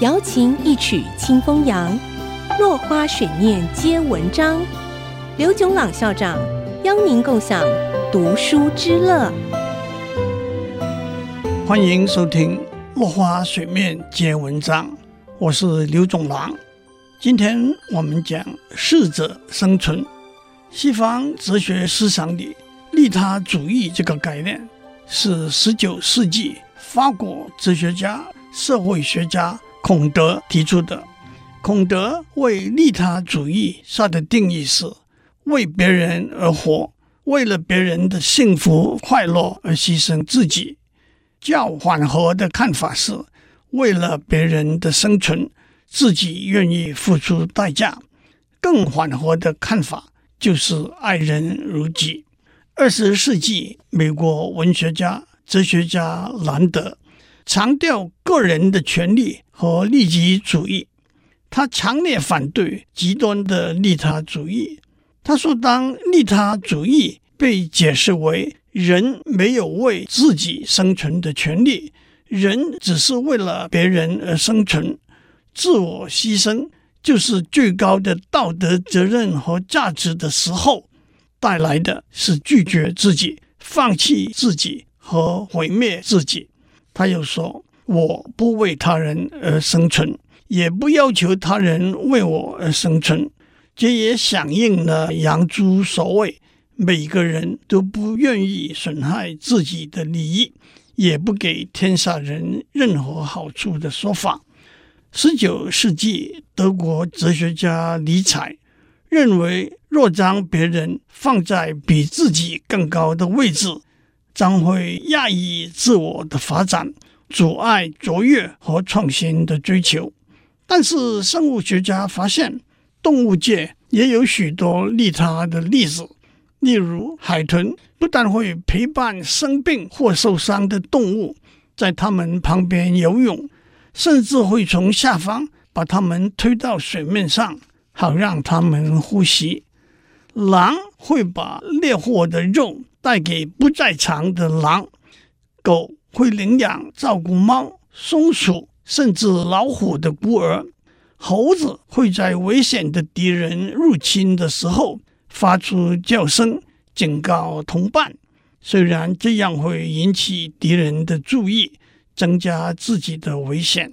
瑶琴一曲清风扬，落花水面皆文章。刘炯朗校长邀您共享读书之乐。欢迎收听《落花水面皆文章》，我是刘炯朗。今天我们讲适者生存。西方哲学思想里，利他主义这个概念是十九世纪法国哲学家、社会学家。孔德提出的，孔德为利他主义下的定义是：为别人而活，为了别人的幸福快乐而牺牲自己。较缓和的看法是：为了别人的生存，自己愿意付出代价。更缓和的看法就是爱人如己。二十世纪美国文学家、哲学家兰德。强调个人的权利和利己主义，他强烈反对极端的利他主义。他说，当利他主义被解释为人没有为自己生存的权利，人只是为了别人而生存，自我牺牲就是最高的道德责任和价值的时候，带来的是拒绝自己、放弃自己和毁灭自己。他又说：“我不为他人而生存，也不要求他人为我而生存。”这也响应了杨朱所谓“每个人都不愿意损害自己的利益，也不给天下人任何好处”的说法。十九世纪德国哲学家尼采认为，若将别人放在比自己更高的位置，将会压抑自我的发展，阻碍卓越和创新的追求。但是，生物学家发现，动物界也有许多利他的例子。例如，海豚不但会陪伴生病或受伤的动物，在它们旁边游泳，甚至会从下方把它们推到水面上，好让它们呼吸。狼会把猎获的肉。带给不在场的狼，狗会领养照顾猫、松鼠甚至老虎的孤儿，猴子会在危险的敌人入侵的时候发出叫声警告同伴。虽然这样会引起敌人的注意，增加自己的危险，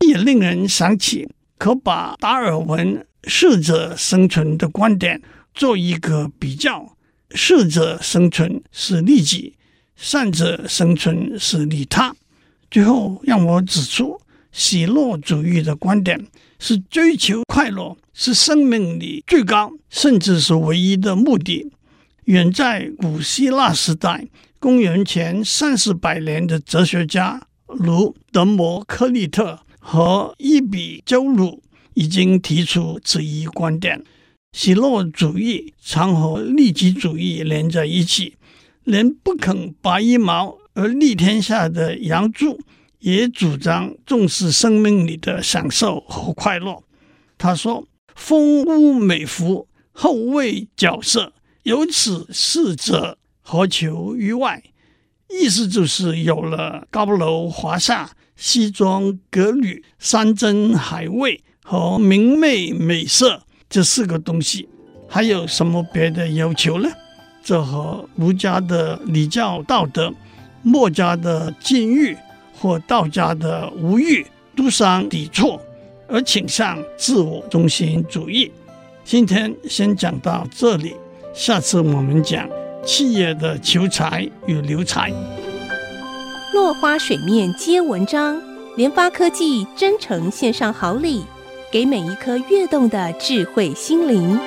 也令人想起可把达尔文“适者生存”的观点做一个比较。适者生存是利己，善者生存是利他。最后，让我指出，喜乐主义的观点是追求快乐是生命里最高，甚至是唯一的目的。远在古希腊时代，公元前三四百年的哲学家如德谟克利特和伊比鸠鲁已经提出此一观点。喜乐主义常和利己主义连在一起，连不肯拔一毛而利天下的杨朱也主张重视生命里的享受和快乐。他说：“风物美服，后为角色，有此四者，何求于外？”意思就是有了高楼华厦、西装革履、山珍海味和明媚美色。这四个东西，还有什么别的要求呢？这和儒家的礼教道德、墨家的禁欲或道家的无欲都相抵触，而倾向自我中心主义。今天先讲到这里，下次我们讲企业的求财与留才。落花水面皆文章，联发科技真诚献上好礼。给每一颗跃动的智慧心灵。